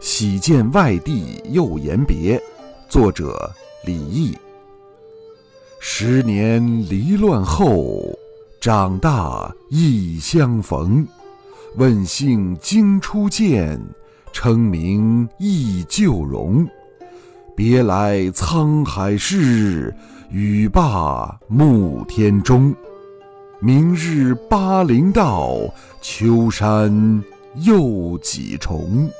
喜见外地又言别，作者李益。十年离乱后，长大亦相逢。问姓经初见，称名忆旧容。别来沧海事，语罢暮天钟。明日巴陵道，秋山又几重。